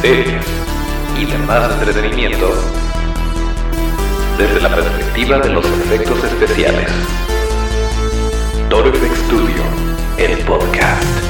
series y demás entretenimiento desde la perspectiva de los efectos especiales. Toro Studio, el podcast.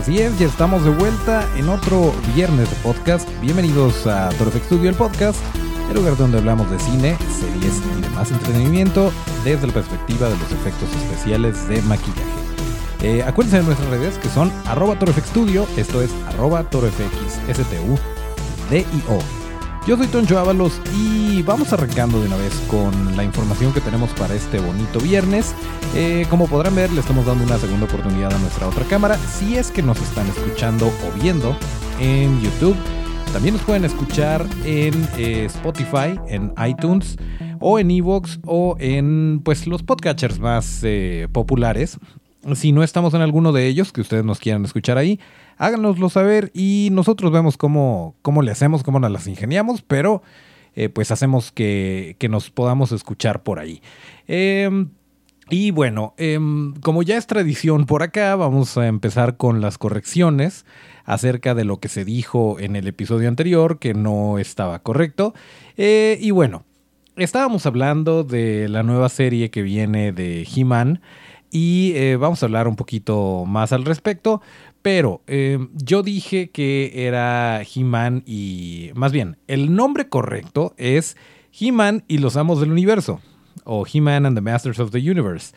Así es, ya estamos de vuelta en otro viernes de podcast. Bienvenidos a Torfex Studio, el podcast, el lugar donde hablamos de cine, series y demás entretenimiento desde la perspectiva de los efectos especiales de maquillaje. Eh, acuérdense de nuestras redes que son arroba Studio, esto es arroba torofxstudio. Yo soy Toncho Ábalos y vamos arrancando de una vez con la información que tenemos para este bonito viernes. Eh, como podrán ver, le estamos dando una segunda oportunidad a nuestra otra cámara. Si es que nos están escuchando o viendo en YouTube, también nos pueden escuchar en eh, Spotify, en iTunes o en Evox o en pues los podcatchers más eh, populares. Si no estamos en alguno de ellos, que ustedes nos quieran escuchar ahí, háganoslo saber y nosotros vemos cómo, cómo le hacemos, cómo nos las ingeniamos, pero eh, pues hacemos que, nos podamos escuchar por ahí. Em, y bueno, em, como ya es tradición por acá, vamos a empezar con las correcciones acerca de lo que se dijo en el episodio anterior, que no estaba correcto. Eh, y bueno, estábamos hablando de la nueva serie que viene de He-Man y eh, vamos a hablar un poquito más al respecto. Pero eh, yo dije que era He-Man y... Más bien, el nombre correcto es He-Man y los Amos del Universo. O He-Man and the Masters of the Universe.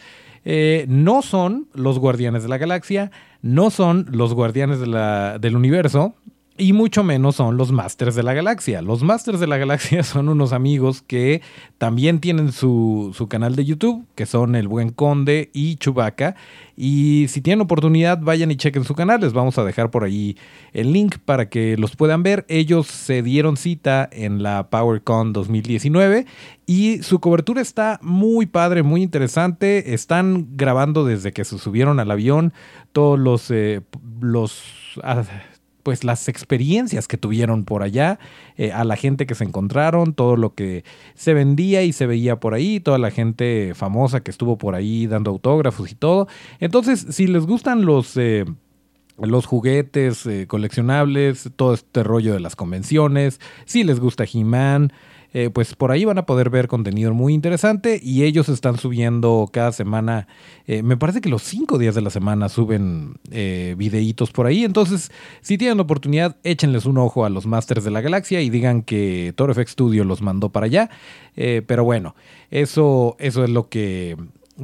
Eh, no son los Guardianes de la Galaxia, no son los Guardianes del Universo, y mucho menos son los Masters de la Galaxia. Los Masters de la Galaxia son unos amigos que también tienen su, su, canal de YouTube, que son El Buen Conde y Chubaca. Y si tienen oportunidad, vayan y chequen su canal. Les vamos a dejar por ahí el link para que los puedan ver. Ellos se dieron cita en la PowerCon 2019 y su cobertura está muy padre, muy interesante. Están grabando desde que se subieron al avión todos los... Eh, los ah, pues las experiencias que tuvieron por allá, eh, a la gente que se encontraron, todo lo que se vendía y se veía por ahí, toda la gente famosa que estuvo por ahí dando autógrafos y todo. Entonces, si les gustan los... Eh, los juguetes eh, coleccionables, todo este rollo de las convenciones, si les gusta He-Man, eh, pues por ahí van a poder ver contenido muy interesante y ellos están subiendo cada semana, eh, me parece que los cinco días de la semana suben eh, videitos por ahí, entonces si tienen oportunidad échenles un ojo a los Masters de la Galaxia y digan que Toro FX Studio los mandó para allá, pero bueno, eso, eso es lo que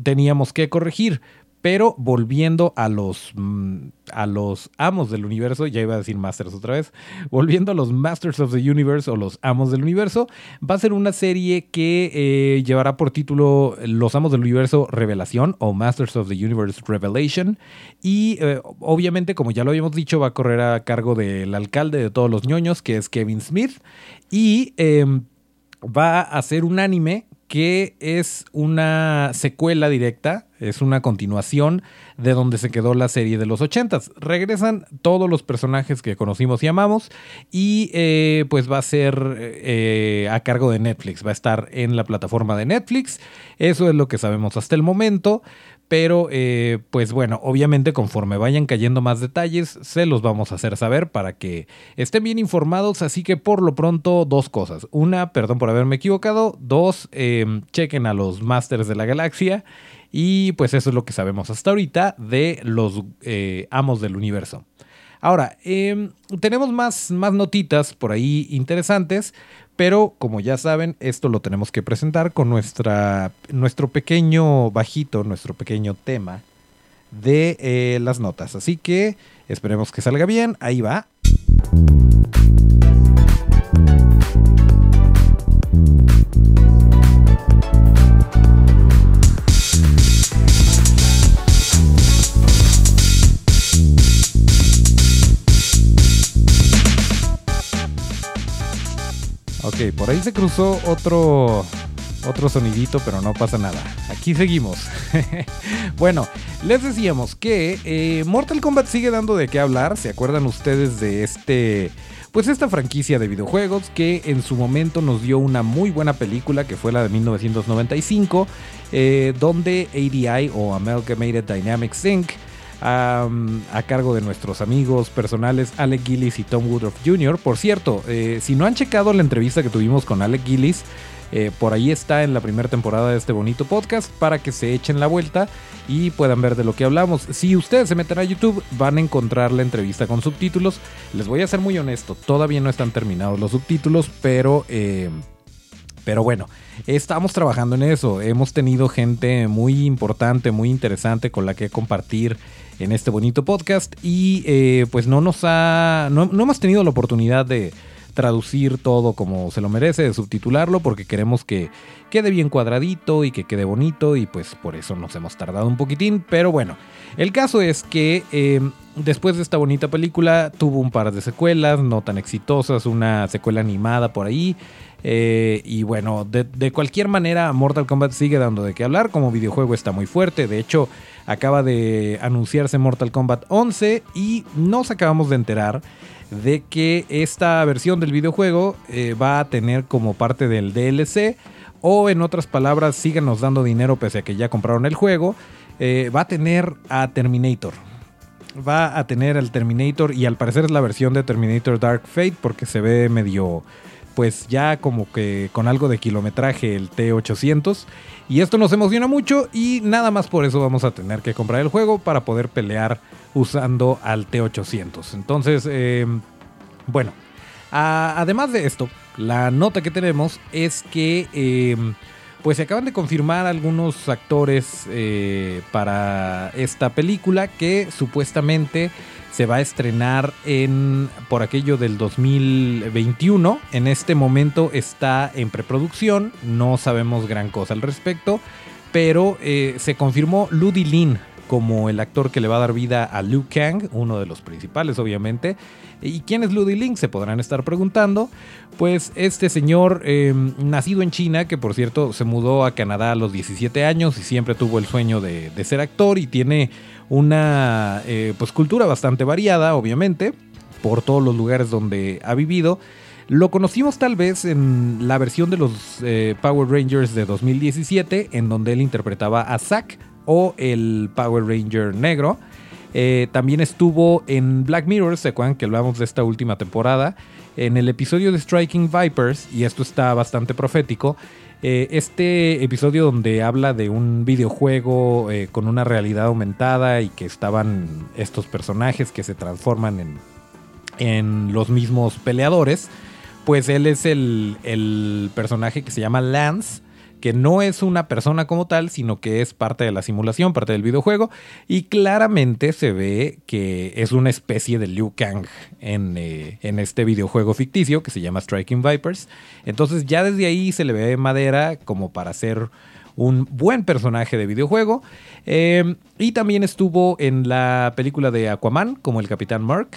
teníamos que corregir. Pero volviendo a los, mm, a los amos del universo, ya iba a decir Masters otra vez, volviendo a los Masters of the Universe o los amos del universo, va a ser una serie que eh, llevará por título Los amos del universo Revelación o Masters of the Universe Revelation. Y eh, obviamente, como ya lo habíamos dicho, va a correr a cargo del alcalde de todos los ñoños, que es Kevin Smith. Y em, va a ser un anime que es una secuela directa, es una continuación de donde se quedó la serie de los ochentas. Regresan todos los personajes que conocimos y amamos y eh, pues va a ser eh, a cargo de Netflix, va a estar en la plataforma de Netflix. Eso es lo que sabemos hasta el momento. Pero, eh, pues bueno, obviamente conforme vayan cayendo más detalles, se los vamos a hacer saber para que estén bien informados. Así que por lo pronto, dos cosas. Una, perdón por haberme equivocado. Dos, em, chequen a los Masters de la Galaxia. Y pues eso es lo que sabemos hasta ahorita de los eh, amos del universo. Ahora, em, tenemos más, más notitas por ahí interesantes, pero como ya saben, esto lo tenemos que presentar con nuestra, nuestro pequeño bajito, nuestro pequeño tema de eh, las notas. Así que esperemos que salga bien. Ahí va. Ok, por ahí se cruzó otro otro sonidito, pero no pasa nada. Aquí seguimos. bueno, les decíamos que eh, Mortal Kombat sigue dando de qué hablar. ¿Se acuerdan ustedes de este... Pues esta franquicia de videojuegos que en su momento nos dio una muy buena película que fue la de 1995, eh, donde ADI o Amalgamated Dynamics Inc a cargo de nuestros amigos personales Alec Gillis y Tom Woodruff Jr. Por cierto, eh, si no han checado la entrevista que tuvimos con Alec Gillis, eh, por ahí está en la primera temporada de este bonito podcast para que se echen la vuelta y puedan ver de lo que hablamos. Si ustedes se meten a YouTube van a encontrar la entrevista con subtítulos. Les voy a ser muy honesto, todavía no están terminados los subtítulos, pero... Eh, pero bueno, estamos trabajando en eso. Hemos tenido gente muy importante, muy interesante con la que compartir en este bonito podcast y eh, pues no nos ha, no, hemos tenido la oportunidad de traducir todo como se lo merece, de subtitularlo, porque queremos que quede bien cuadradito y que quede bonito y pues por eso nos hemos tardado un poquitín, pero bueno, el caso es que em, después de esta bonita película tuvo un par de secuelas, no tan exitosas, una secuela animada por ahí, eh, y bueno, de, cualquier manera, Mortal Kombat sigue dando de qué hablar. Como videojuego está muy fuerte. De hecho, acaba de anunciarse Mortal Kombat 11 y nos acabamos de enterar de que esta versión del videojuego eh, va a tener como parte del DLC. O en otras palabras, síganos dando dinero pese a que ya compraron el juego. Eh, va a tener a Terminator. Va a tener al Terminator y al parecer es la versión de Terminator Dark Fate porque se ve medio pues ya como que con algo de kilometraje el T800. Y esto nos emociona mucho y nada más por eso vamos a tener que comprar el juego para poder pelear usando al T800. Entonces, eh, bueno, además de esto, la nota que tenemos es que... Eh, pues se acaban de confirmar algunos actores eh, para esta película que supuestamente se va a estrenar en por aquello del 2021. En este momento está en preproducción, no sabemos gran cosa al respecto, pero eh, se confirmó Ludi Lin como el actor que le va a dar vida a Liu Kang, uno de los principales obviamente. ¿Y quién es Ludi Lin? Se podrán estar preguntando. Pues este señor, em, nacido en China, que por cierto se mudó a Canadá a los 17 años y siempre tuvo el sueño de, ser actor y tiene una eh, pues, cultura bastante variada, obviamente, por todos los lugares donde ha vivido. Lo conocimos tal vez en la versión de los eh, Power Rangers de 2017, en donde él interpretaba a Zack, o el Power Ranger negro. Eh, también estuvo en Black Mirror, se acuerdan que hablamos de esta última temporada, en el episodio de Striking Vipers, y esto está bastante profético. Eh, este episodio donde habla de un videojuego eh, con una realidad aumentada y que estaban estos personajes que se transforman en, en los mismos peleadores, pues él es el, el personaje que se llama Lance que no es una persona como tal, sino que es parte de la simulación, parte del videojuego, y claramente se ve que es una especie de Liu Kang en, eh, este videojuego ficticio que se llama Striking Vipers. Entonces ya desde ahí se le ve madera como para ser un buen personaje de videojuego. Eh, y también estuvo en la película de Aquaman como el Capitán Mark.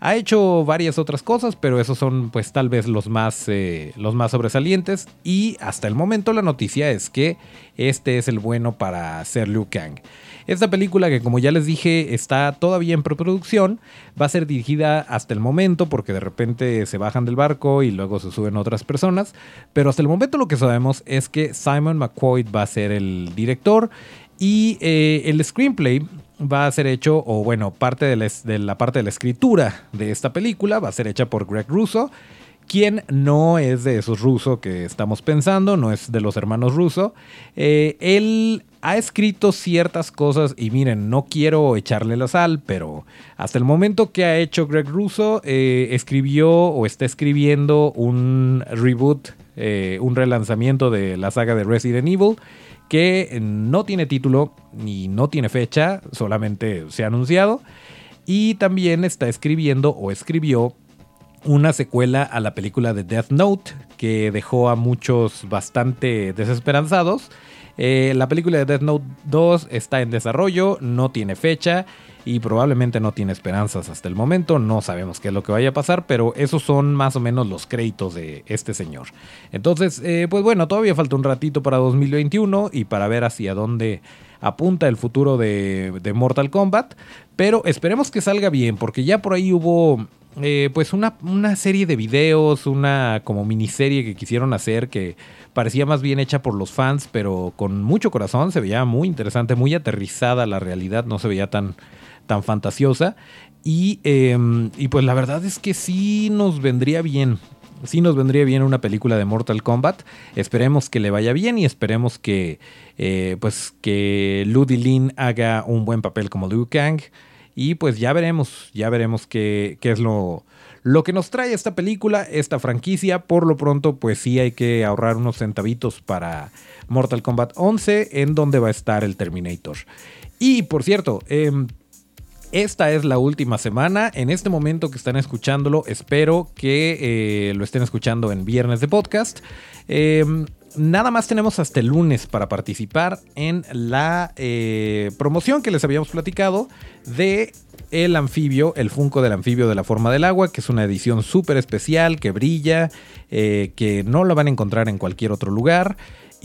Ha hecho varias otras cosas, pero esos son pues tal vez los más, eh, los más sobresalientes. Y hasta el momento la noticia es que este es el bueno para ser Liu Kang. Esta película que como ya les dije está todavía en preproducción, va a ser dirigida hasta el momento porque de repente se bajan del barco y luego se suben otras personas, pero hasta el momento lo que sabemos es que Simon McQuoid va a ser el director y eh, el screenplay va a ser hecho, o bueno, parte de la, parte de la escritura de esta película va a ser hecha por Greg Russo, quien no es de esos rusos que estamos pensando, no es de los hermanos Russo. Eh, él ha escrito ciertas cosas y miren, no quiero echarle la sal, pero hasta el momento que ha hecho Greg Russo, eh, escribió o está escribiendo un reboot, eh, un relanzamiento de la saga de Resident Evil que no tiene título ni no tiene fecha, solamente se ha anunciado. Y también está escribiendo o escribió una secuela a la película de Death Note que dejó a muchos bastante desesperanzados. Eh, la película de Death Note 2 está en desarrollo, no tiene fecha y probablemente no tiene esperanzas hasta el momento. No sabemos qué es lo que vaya a pasar, pero esos son más o menos los créditos de este señor. Entonces, eh, pues bueno, todavía falta un ratito para 2021 y para ver hacia dónde apunta el futuro de, Mortal Kombat. Pero esperemos que salga bien, porque ya por ahí hubo eh, pues una, una, serie de videos, una como miniserie que quisieron hacer que parecía más bien hecha por los fans, pero con mucho corazón, se veía muy interesante, muy aterrizada la realidad, no se veía tan, tan fantasiosa. Y, em, y pues la verdad es que sí nos vendría bien sí nos vendría bien una película de Mortal Kombat. Esperemos que le vaya bien y esperemos que, eh, pues, que Ludi Lin haga un buen papel como Liu Kang. Y pues ya veremos, ya veremos qué, qué es lo, lo que nos trae esta película, esta franquicia. Por lo pronto, pues sí hay que ahorrar unos centavitos para Mortal Kombat 11, en donde va a estar el Terminator. Y por cierto, eh, esta es la última semana. En este momento que están escuchándolo, espero que eh, lo estén escuchando en viernes de podcast. Em, nada más tenemos hasta el lunes para participar en la eh, promoción que les habíamos platicado de el anfibio, el Funko del anfibio de la forma del agua, que es una edición súper especial, que brilla, eh, que no lo van a encontrar en cualquier otro lugar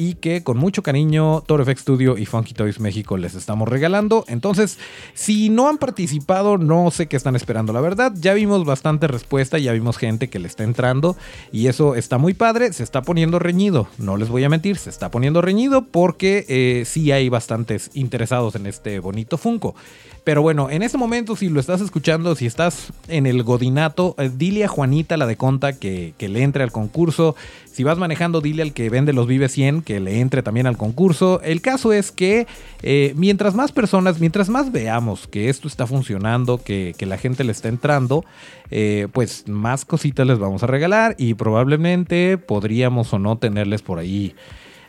y que con mucho cariño Toro FX Studio y Funky Toys México les estamos regalando. Entonces, si no han participado, no sé qué están esperando, la verdad. Ya vimos bastante respuesta, ya vimos gente que le está entrando y eso está muy padre. Se está poniendo reñido, no les voy a mentir, se está poniendo reñido porque eh, sí hay bastantes interesados en este bonito Funko. Pero bueno, en este momento, si lo estás escuchando, si estás en el Godinato, eh, dile a Juanita, la de Conta, que, que, le entre al concurso. Si vas manejando, dile al que vende los Vive 100 que le entre también al concurso. El caso es que eh, mientras más personas, mientras más veamos que esto está funcionando, que, la gente le está entrando, eh, pues más cositas les vamos a regalar y probablemente podríamos o no tenerles por ahí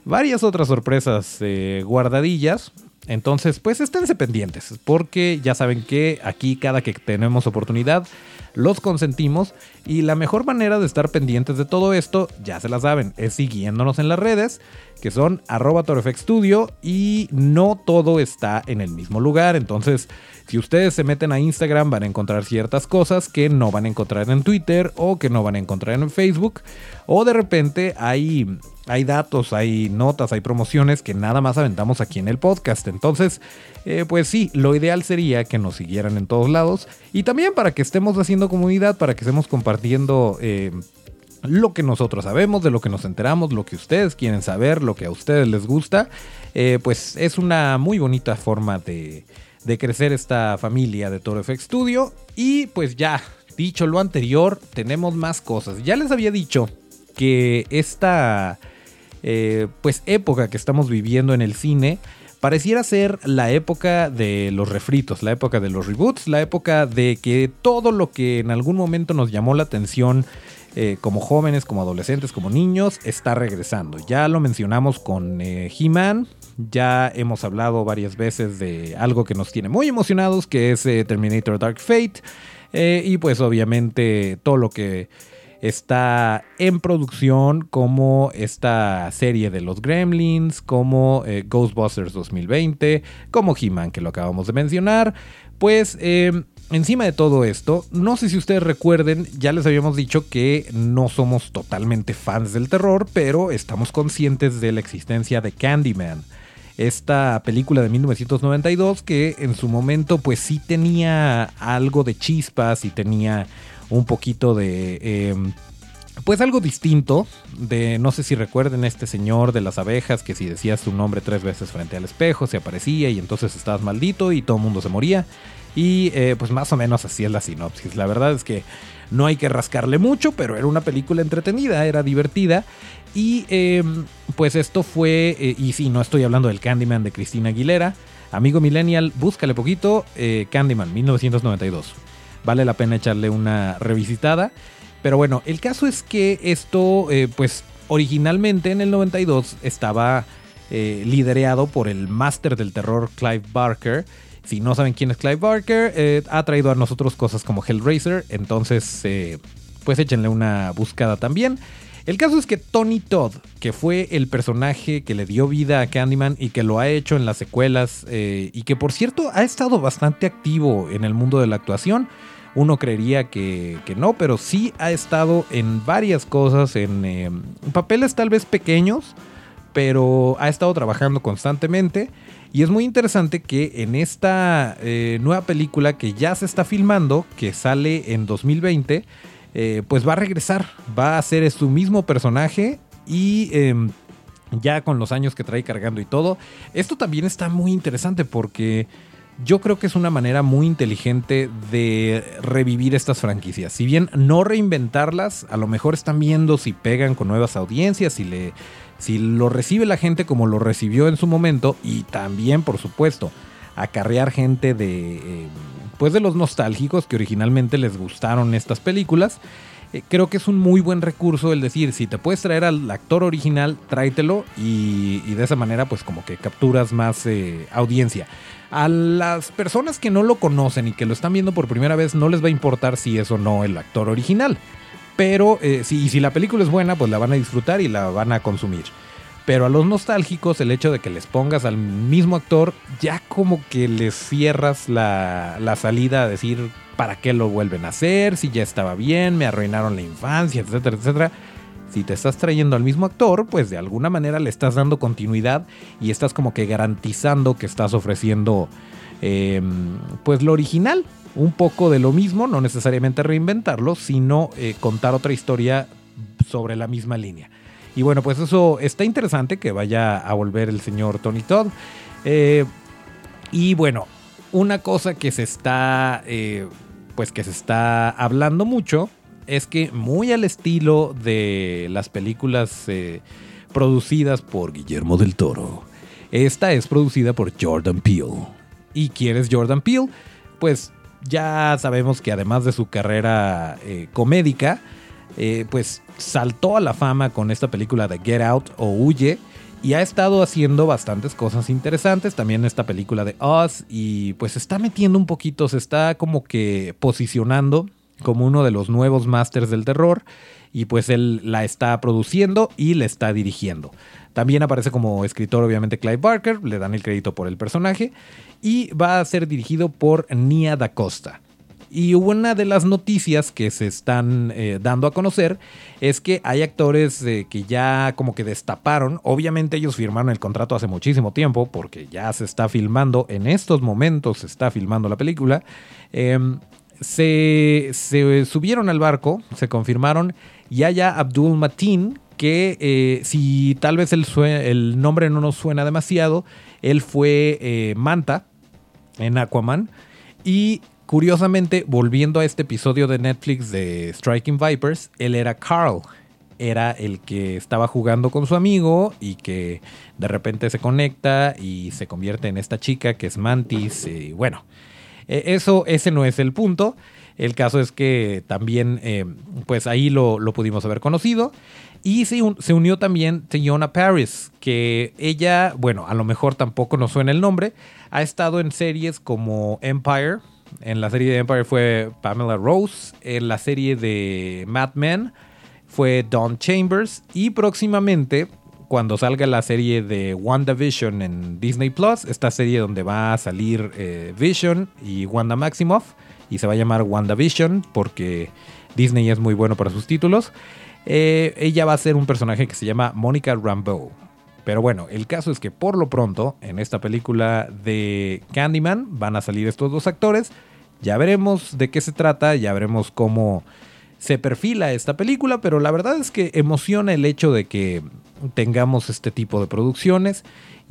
varias otras sorpresas guardadillas. Entonces, pues esténse pendientes, porque ya saben que aquí cada que tenemos oportunidad los consentimos y la mejor manera de estar pendientes de todo esto, ya se la saben, es siguiéndonos en las redes, que son arroba Studio y no todo está en el mismo lugar, entonces si ustedes se meten a Instagram van a encontrar ciertas cosas que no van a encontrar en Twitter o que no van a encontrar en Facebook o de repente hay hay datos, hay notas, hay promociones que nada más aventamos aquí en el podcast. Entonces, eh, pues sí, lo ideal sería que nos siguieran en todos lados y también para que estemos haciendo comunidad, para que estemos compartiendo eh, lo que nosotros sabemos, de lo que nos enteramos, lo que ustedes quieren saber, lo que a ustedes les gusta, eh, pues es una muy bonita forma de, de crecer esta familia de Toro FX Studio. Y pues ya, dicho lo anterior, tenemos más cosas. Ya les había dicho que esta eh, pues época que estamos viviendo en el cine pareciera ser la época de los refritos, la época de los reboots, la época de que todo lo que en algún momento nos llamó la atención eh, como jóvenes, como adolescentes, como niños, está regresando. Ya lo mencionamos con eh, He-Man, ya hemos hablado varias veces de algo que nos tiene muy emocionados, que es Terminator Dark Fate, y pues obviamente todo lo que está en producción como esta serie de los Gremlins, como eh, Ghostbusters 2020, como He-Man que lo acabamos de mencionar. Pues em, encima de todo esto, no sé si ustedes recuerden, ya les habíamos dicho que no somos totalmente fans del terror, pero estamos conscientes de la existencia de Candyman esta película de 1992 que en su momento pues sí tenía algo de chispas y tenía un poquito de... Em, pues algo distinto de, no sé si recuerden este señor de las abejas que si decías su nombre tres veces frente al espejo se aparecía y entonces estabas maldito y todo el mundo se moría. Y eh, pues más o menos así es la sinopsis. La verdad es que no hay que rascarle mucho, pero era una película entretenida, era divertida. Y em, pues esto fue, eh, y sí, no estoy hablando del Candyman de Cristina Aguilera. Amigo Millennial, búscale poquito, eh, Candyman 1992 vale la pena echarle una revisitada. Pero bueno, el caso es que esto, eh, pues originalmente en el 92 estaba liderado por el máster del terror Clive Barker. Si no saben quién es Clive Barker, ha traído a nosotros cosas como Hellraiser, entonces pues échenle una buscada también. El caso es que Tony Todd, que fue el personaje que le dio vida a Candyman y que lo ha hecho en las secuelas eh, y que por cierto ha estado bastante activo en el mundo de la actuación, uno creería que, no, pero sí ha estado en varias cosas, en eh, papeles tal vez pequeños, pero ha estado trabajando constantemente. Y es muy interesante que en esta eh, nueva película que ya se está filmando, que sale en 2020, eh, pues va a regresar, va a ser su mismo personaje y em, ya con los años que trae cargando y todo. Esto también está muy interesante porque yo creo que es una manera muy inteligente de revivir estas franquicias. Si bien no reinventarlas, a lo mejor están viendo si pegan con nuevas audiencias, si, le, si lo recibe la gente como lo recibió en su momento y también, por supuesto, acarrear gente de, eh, pues de los nostálgicos que originalmente les gustaron estas películas. Eh, creo que es un muy buen recurso el decir, si te puedes traer al actor original, tráetelo y, de esa manera pues como que capturas más eh, audiencia. A las personas que no lo conocen y que lo están viendo por primera vez no les va a importar si es o no el actor original. Pero eh, si, si la película es buena, pues la van a disfrutar y la van a consumir. Pero a los nostálgicos, el hecho de que les pongas al mismo actor, ya como que les cierras la, la salida a decir para qué lo vuelven a hacer, si ya estaba bien, me arruinaron la infancia, etcétera, etcétera si te estás trayendo al mismo actor, pues de alguna manera le estás dando continuidad y estás como que garantizando que estás ofreciendo em, pues lo original, un poco de lo mismo, no necesariamente reinventarlo, sino eh, contar otra historia sobre la misma línea. Y bueno, pues eso está interesante que vaya a volver el señor Tony Todd. Eh, y bueno, una cosa que se está, eh, pues que se está hablando mucho es que muy al estilo de las películas eh, producidas por Guillermo del Toro, esta es producida por Jordan Peele. ¿Y quién es Jordan Peele? Pues ya sabemos que además de su carrera eh, comédica, eh, pues saltó a la fama con esta película de Get Out o Huye y ha estado haciendo bastantes cosas interesantes, también esta película de Us y pues está metiendo un poquito, se está como que posicionando como uno de los nuevos masters del terror y pues él la está produciendo y la está dirigiendo. También aparece como escritor obviamente Clive Barker, le dan el crédito por el personaje y va a ser dirigido por Nia Da Costa. Y una de las noticias que se están eh, dando a conocer es que hay actores eh, que ya como que destaparon. Obviamente ellos firmaron el contrato hace muchísimo tiempo porque ya se está filmando, en estos momentos se está filmando la película. Em, se, subieron al barco, se confirmaron Yaya Abdul Matin, que eh, si tal vez el, el, nombre no nos suena demasiado, él fue Manta en Aquaman. Y curiosamente, volviendo a este episodio de Netflix de Striking Vipers, él era Carl. Era el que estaba jugando con su amigo y que de repente se conecta y se convierte en esta chica que es Mantis. Y bueno, eh, eso, ese no es el punto. El caso es que también, eh, pues ahí lo, pudimos haber conocido. Y se, se unió también Tiona Paris, que ella, bueno, a lo mejor tampoco nos suena el nombre, ha estado en series como Empire. En la serie de Empire fue Pamela Rose. En la serie de Mad Men fue Don Chambers. Y próximamente cuando salga la serie de WandaVision en Disney Plus, esta serie donde va a salir eh, Vision y Wanda Maximoff, y se va a llamar WandaVision porque Disney es muy bueno para sus títulos. Eh, ella va a ser un personaje que se llama Monica Rambeau. Pero bueno, el caso es que por lo pronto en esta película de Candyman van a salir estos dos actores. Ya veremos de qué se trata, ya veremos cómo se perfila esta película, pero la verdad es que emociona el hecho de que tengamos este tipo de producciones.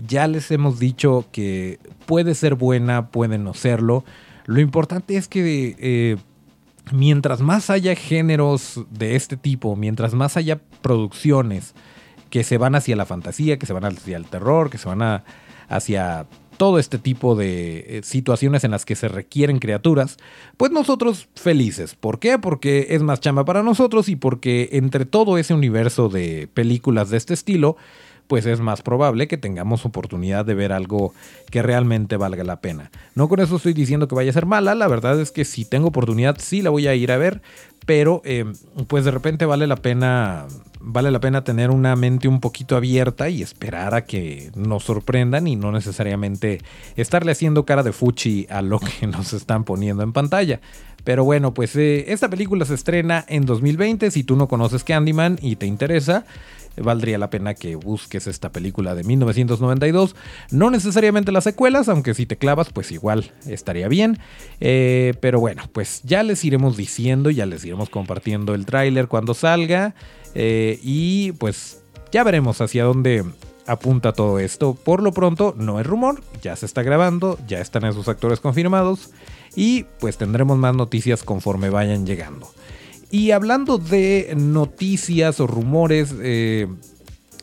Ya les hemos dicho que puede ser buena, puede no serlo. Lo importante es que eh, mientras más haya géneros de este tipo, mientras más haya producciones que se van hacia la fantasía, que se van hacia el terror, que se van hacia todo este tipo de eh, situaciones en las que se requieren criaturas, pues nosotros felices. ¿Por qué? Porque es más chamba para nosotros y porque entre todo ese universo de películas de este estilo, pues es más probable que tengamos oportunidad de ver algo que realmente valga la pena. No con eso estoy diciendo que vaya a ser mala, la verdad es que si tengo oportunidad sí la voy a ir a ver, pero eh, pues de repente vale la pena vale la pena tener una mente un poquito abierta y esperar a que nos sorprendan y no necesariamente estarle haciendo cara de fuchi a lo que nos están poniendo en pantalla. Pero bueno, pues eh, esta película se estrena en 2020. Si tú no conoces Candyman y te interesa, valdría la pena que busques esta película de 1992. No necesariamente las secuelas, aunque si te clavas, pues igual estaría bien. Eh, pero bueno, pues ya les iremos diciendo, ya les iremos compartiendo el tráiler cuando salga. Eh, y pues ya veremos hacia dónde apunta todo esto. Por lo pronto, no es rumor, ya se está grabando, ya están esos actores confirmados. Y pues tendremos más noticias conforme vayan llegando. Y hablando de noticias o rumores, eh,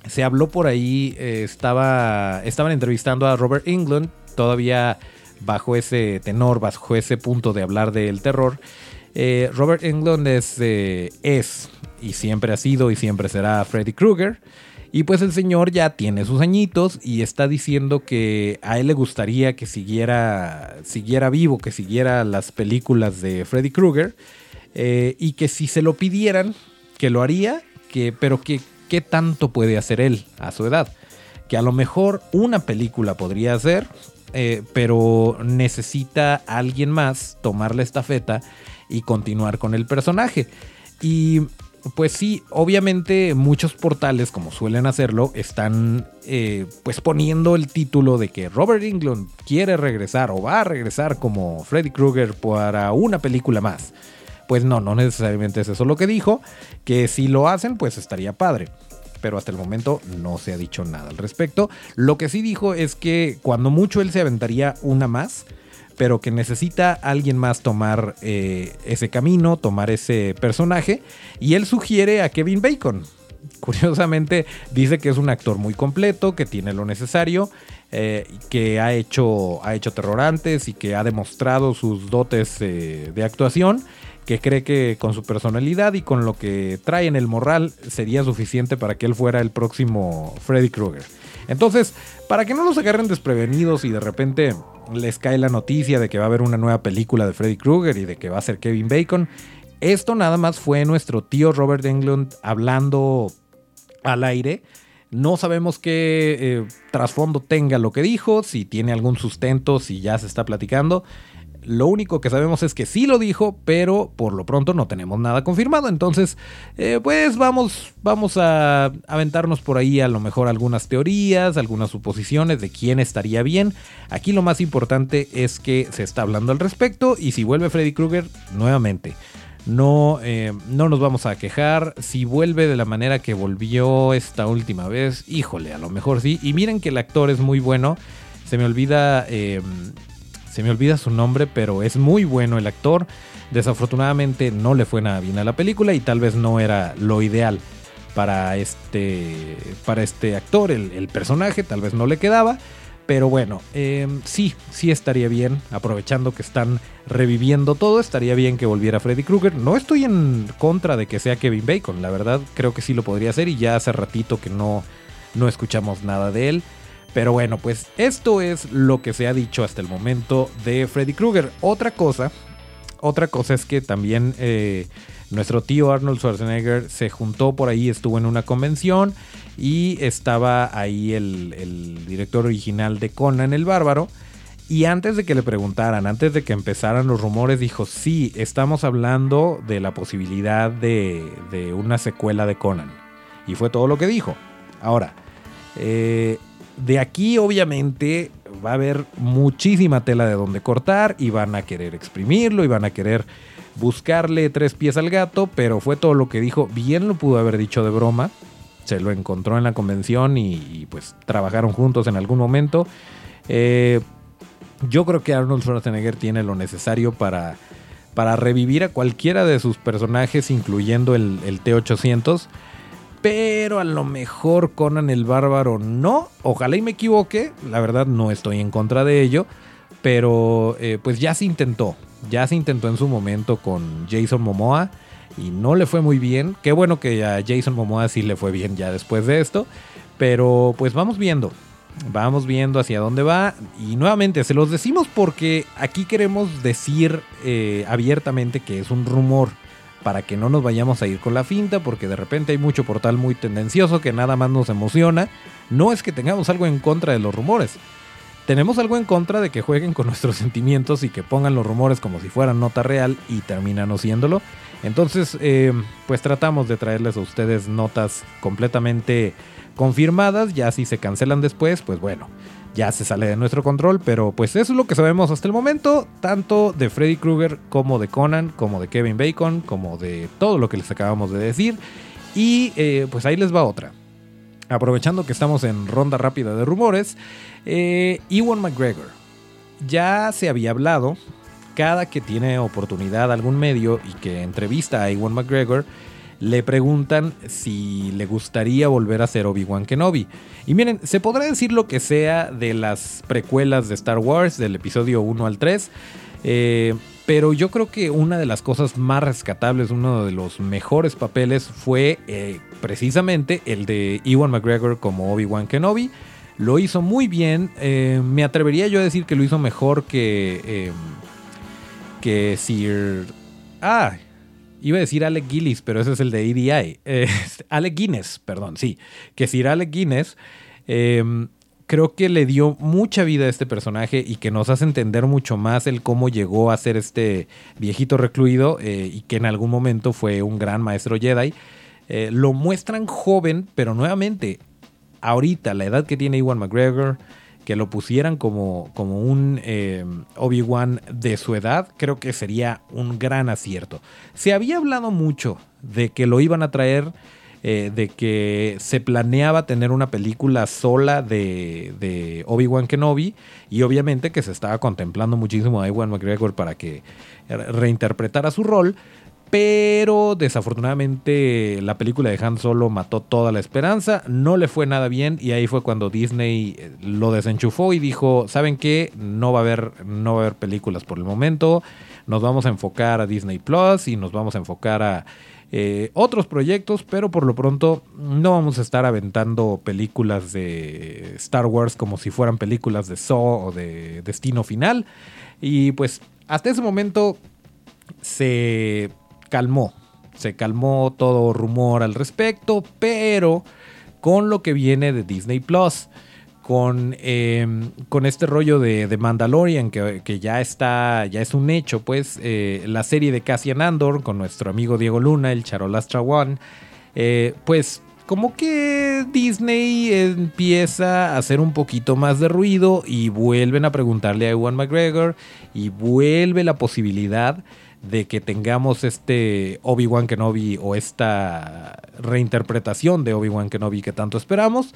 se habló por ahí, eh, estaba, estaban entrevistando a Robert England, todavía bajo ese tenor, bajo ese punto de hablar del terror. Robert Englund es, y siempre ha sido y siempre será Freddy Krueger. Y pues el señor ya tiene sus añitos y está diciendo que a él le gustaría que siguiera, siguiera vivo, que siguiera las películas de Freddy Krueger. Eh, y que si se lo pidieran, que lo haría, que, pero que qué tanto puede hacer él a su edad. Que a lo mejor una película podría hacer, eh, pero necesita alguien más tomar la estafeta y continuar con el personaje. Y pues sí, obviamente muchos portales, como suelen hacerlo, están eh, pues poniendo el título de que Robert Englund quiere regresar o va a regresar como Freddy Krueger para una película más. Pues no, no necesariamente es eso lo que dijo, que si lo hacen pues estaría padre. Pero hasta el momento no se ha dicho nada al respecto. Lo que sí dijo es que cuando mucho él se aventaría una más, pero que necesita alguien más tomar eh, ese camino, tomar ese personaje. Y él sugiere a Kevin Bacon. Curiosamente dice que es un actor muy completo, que tiene lo necesario, eh, que ha hecho, ha hecho terror antes y que ha demostrado sus dotes eh, de actuación que cree que con su personalidad y con lo que trae en el morral sería suficiente para que él fuera el próximo Freddy Krueger. Entonces, para que no los agarren desprevenidos y de repente les cae la noticia de que va a haber una nueva película de Freddy Krueger y de que va a ser Kevin Bacon, esto nada más fue nuestro tío Robert Englund hablando al aire. No sabemos qué eh, trasfondo tenga lo que dijo, si tiene algún sustento, si ya se está platicando. Lo único que sabemos es que sí lo dijo, pero por lo pronto no tenemos nada confirmado. Entonces, eh, pues vamos, vamos a aventarnos por ahí a lo mejor algunas teorías, algunas suposiciones de quién estaría bien. Aquí lo más importante es que se está hablando al respecto y si vuelve Freddy Krueger, nuevamente. No, eh, no nos vamos a quejar. Si vuelve de la manera que volvió esta última vez, híjole, a lo mejor sí. Y miren que el actor es muy bueno. Se me olvida eh, se me olvida su nombre, pero es muy bueno el actor. Desafortunadamente no le fue nada bien a la película y tal vez no era lo ideal para este, para este actor, el, personaje, tal vez no le quedaba. Pero bueno, em, sí, sí estaría bien, aprovechando que están reviviendo todo, estaría bien que volviera Freddy Krueger. No estoy en contra de que sea Kevin Bacon, la verdad creo que sí lo podría hacer y ya hace ratito que no, no escuchamos nada de él. Pero bueno, pues esto es lo que se ha dicho hasta el momento de Freddy Krueger. Otra cosa, otra cosa es que también eh, nuestro tío Arnold Schwarzenegger se juntó por ahí, estuvo en una convención y estaba ahí el, el director original de Conan el Bárbaro. Y antes de que le preguntaran, antes de que empezaran los rumores, dijo, sí, estamos hablando de la posibilidad de, de una secuela de Conan. Y fue todo lo que dijo. Ahora, eh, de aquí obviamente va a haber muchísima tela de donde cortar y van a querer exprimirlo y van a querer buscarle tres pies al gato, pero fue todo lo que dijo. Bien lo pudo haber dicho de broma. Se lo encontró en la convención y, pues trabajaron juntos en algún momento. Eh, yo creo que Arnold Schwarzenegger tiene lo necesario para, para revivir a cualquiera de sus personajes, incluyendo el, el T-800 pero a lo mejor Conan el Bárbaro no. Ojalá y me equivoque, la verdad no estoy en contra de ello, pero eh, pues ya se intentó, ya se intentó en su momento con Jason Momoa y no le fue muy bien. Qué bueno que a Jason Momoa sí le fue bien ya después de esto, pero pues vamos viendo. Vamos viendo hacia dónde va y nuevamente se los decimos porque aquí queremos decir eh, abiertamente que es un rumor para que no nos vayamos a ir con la finta, porque de repente hay mucho portal muy tendencioso que nada más nos emociona. No es que tengamos algo en contra de los rumores. Tenemos algo en contra de que jueguen con nuestros sentimientos y que pongan los rumores como si fueran nota real y terminan no siéndolo. Entonces, eh, pues tratamos de traerles a ustedes notas completamente confirmadas. Ya si se cancelan después, pues bueno, ya se sale de nuestro control, pero pues eso es lo que sabemos hasta el momento, tanto de Freddy Krueger como de Conan, como de Kevin Bacon, como de todo lo que les acabamos de decir. Y eh, pues ahí les va otra. Aprovechando que estamos en ronda rápida de rumores, eh, Ewan McGregor. Ya se había hablado, cada que tiene oportunidad algún medio y que entrevista a Ewan McGregor, le preguntan si le gustaría volver a ser Obi-Wan Kenobi. Y miren, se podrá decir lo que sea de las precuelas de Star Wars, del episodio 1 al 3, eh, pero yo creo que una de las cosas más rescatables, uno de los mejores papeles fue eh, precisamente el de Ewan McGregor como Obi-Wan Kenobi. Lo hizo muy bien, eh, me atrevería yo a decir que lo hizo mejor que, que Sir... Ah, Iba a decir Alec Gillis, pero ese es el de EDI. Eh, Alec Guinness, perdón, sí. Que Sir Alec Guinness em, creo que le dio mucha vida a este personaje y que nos hace entender mucho más el cómo llegó a ser este viejito recluido eh, y que en algún momento fue un gran maestro Jedi. Eh, lo muestran joven, pero nuevamente, ahorita, la edad que tiene Iwan McGregor, que lo pusieran como, como un eh, Obi-Wan de su edad, creo que sería un gran acierto. Se había hablado mucho de que lo iban a traer, eh, de que se planeaba tener una película sola de, de Obi-Wan Kenobi, y obviamente que se estaba contemplando muchísimo a Ewan McGregor para que reinterpretara su rol, pero desafortunadamente la película de Han Solo mató toda la esperanza, no le fue nada bien y ahí fue cuando Disney eh, lo desenchufó y dijo, ¿saben qué? No va a haber, no va a haber películas por el momento, nos vamos a enfocar a Disney Plus y nos vamos a enfocar a eh, otros proyectos, pero por lo pronto no vamos a estar aventando películas de Star Wars como si fueran películas de Saw o de Destino Final. Y pues hasta ese momento se calmó. Se calmó todo rumor al respecto, pero con lo que viene de Disney Plus, con, em, con este rollo de, Mandalorian, que, ya está, ya es un hecho, pues eh, la serie de Cassian Andor con nuestro amigo Diego Luna, el Charolastra One, eh, pues como que Disney empieza a hacer un poquito más de ruido y vuelven a preguntarle a Ewan McGregor y vuelve la posibilidad de que tengamos este Obi-Wan Kenobi o esta reinterpretación de Obi-Wan Kenobi que tanto esperamos.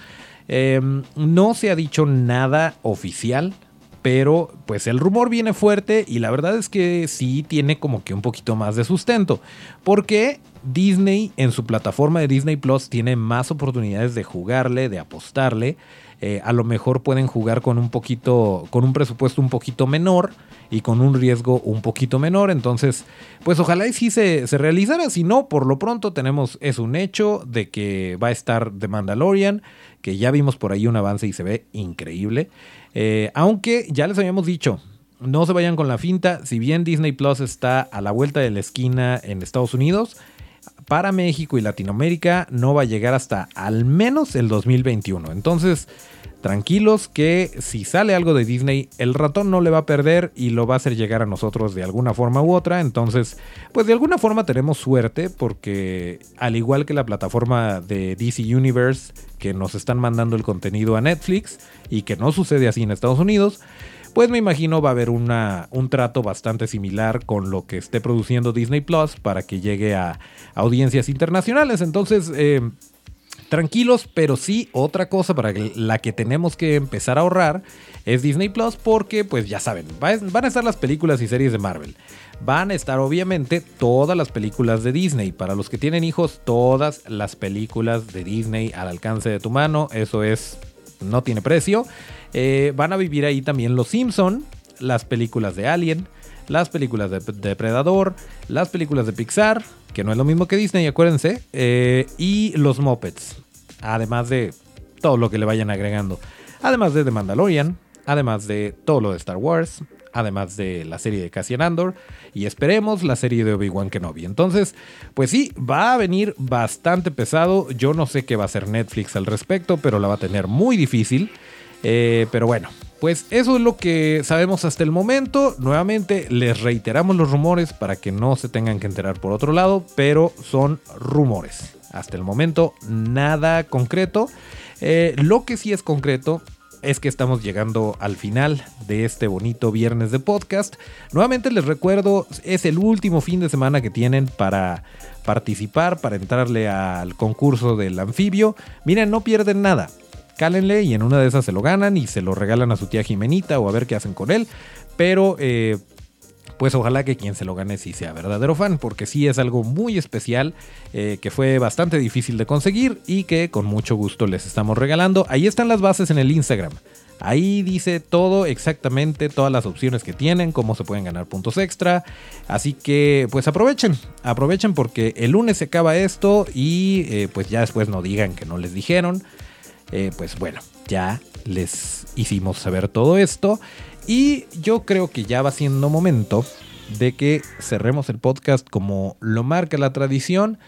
Em, no se ha dicho nada oficial, pero pues el rumor viene fuerte y la verdad es que sí tiene como que un poquito más de sustento, porque Disney en su plataforma de Disney Plus tiene más oportunidades de jugarle, de apostarle. Eh, a lo mejor pueden jugar con un poquito, con un presupuesto un poquito menor y con un riesgo un poquito menor. Entonces, pues ojalá y sí se, se realizara. Si no, por lo pronto tenemos, es un hecho de que va a estar The Mandalorian, que ya vimos por ahí un avance y se ve increíble. Eh, aunque ya les habíamos dicho, no se vayan con la finta. Si bien Disney Plus está a la vuelta de la esquina en Estados Unidos, para México y Latinoamérica no va a llegar hasta al menos el 2021. Entonces, tranquilos que si sale algo de Disney, el ratón no le va a perder y lo va a hacer llegar a nosotros de alguna forma u otra. Entonces, pues de alguna forma tenemos suerte porque al igual que la plataforma de DC Universe que nos están mandando el contenido a Netflix y que no sucede así en Estados Unidos, pues me imagino va a haber un trato bastante similar con lo que esté produciendo Disney Plus para que llegue a audiencias internacionales. Entonces, eh, tranquilos, pero sí otra cosa para la que tenemos que empezar a ahorrar es Disney Plus porque pues ya saben, van a estar las películas y series de Marvel. Van a estar obviamente todas las películas de Disney. Para los que tienen hijos, todas las películas de Disney al alcance de tu mano. Eso es, no tiene precio. Eh, van a vivir ahí también Los Simpson, las películas de Alien, las películas de Depredador, las películas de Pixar, que no es lo mismo que Disney, acuérdense, eh, y los Muppets, además de todo lo que le vayan agregando, además de The Mandalorian, además de todo lo de Star Wars, además de la serie de Cassian Andor y esperemos la serie de Obi-Wan Kenobi. Entonces, pues sí, va a venir bastante pesado. Yo no sé qué va a hacer Netflix al respecto, pero la va a tener muy difícil. Eh, pero bueno, pues eso es lo que sabemos hasta el momento. Nuevamente les reiteramos los rumores para que no se tengan que enterar por otro lado, pero son rumores. Hasta el momento nada concreto. Eh, lo que sí es concreto es que estamos llegando al final de este bonito viernes de podcast. Nuevamente les recuerdo, es el último fin de semana que tienen para participar, para entrarle al concurso del anfibio. Miren, no pierden nada cálenle y en una de esas se lo ganan y se lo regalan a su tía Jimenita o a ver qué hacen con él. Pero eh, pues ojalá que quien se lo gane sí sea verdadero fan, porque sí es algo muy especial, eh, que fue bastante difícil de conseguir y que con mucho gusto les estamos regalando. Ahí están las bases en el Instagram. Ahí dice todo exactamente, todas las opciones que tienen, cómo se pueden ganar puntos extra. Así que pues aprovechen, aprovechen porque el lunes se acaba esto y eh, pues ya después no digan que no les dijeron. Eh, pues bueno, ya les hicimos saber todo esto. Y yo creo que ya va siendo momento de que cerremos el podcast como lo marca la tradición.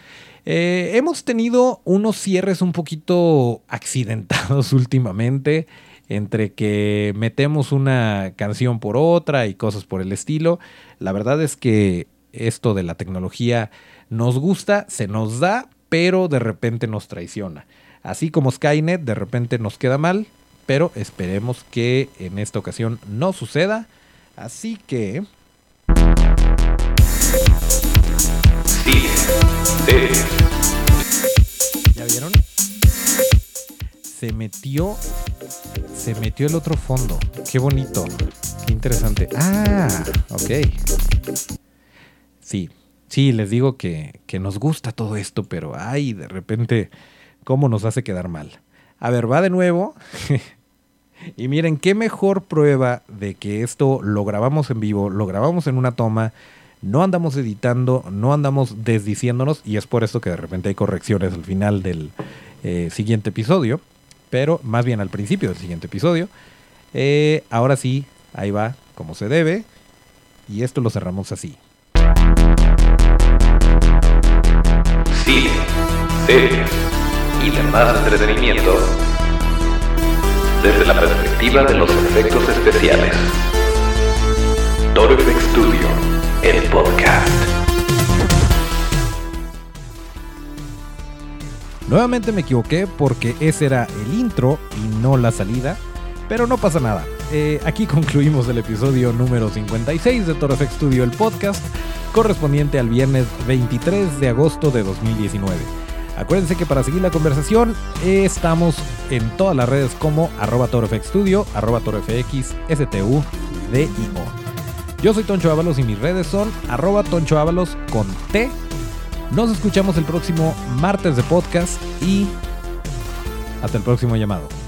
Eh, hemos tenido unos cierres un poquito accidentados últimamente, entre que metemos una canción por otra y cosas por el estilo. La verdad es que esto de la tecnología nos gusta, se nos da, pero de repente nos traiciona. Así como Skynet de repente nos queda mal, pero esperemos que en esta ocasión no suceda. Así que... ¿Ya vieron? Se metió... Se metió el otro fondo. Qué bonito. Qué interesante. Ah, ok. Sí, sí, les digo que, que nos gusta todo esto, pero ay, de repente cómo nos hace quedar mal. A ver, va de nuevo. y miren, qué mejor prueba de que esto lo grabamos en vivo, lo grabamos en una toma, no andamos editando, no andamos desdiciéndonos y es por eso que de repente hay correcciones al final del eh, siguiente episodio, pero más bien al principio del siguiente episodio. Eh, ahora sí, ahí va, como se debe, y esto lo cerramos así. Sí, y demás entretenimiento desde la perspectiva de los efectos especiales. Effect Studio, el podcast. Nuevamente me equivoqué porque ese era el intro y no la salida, pero no pasa nada. Eh, aquí concluimos el episodio número 56 de Effect Studio, el podcast, correspondiente al viernes 23 de agosto de 2019. Acuérdense que para seguir la conversación estamos en todas las redes como arroba torofxstudio, arroba torofx, STU, Yo soy Toncho Ábalos y mis redes son arroba Toncho Ábalos con T. Nos escuchamos el próximo martes de podcast y hasta el próximo llamado.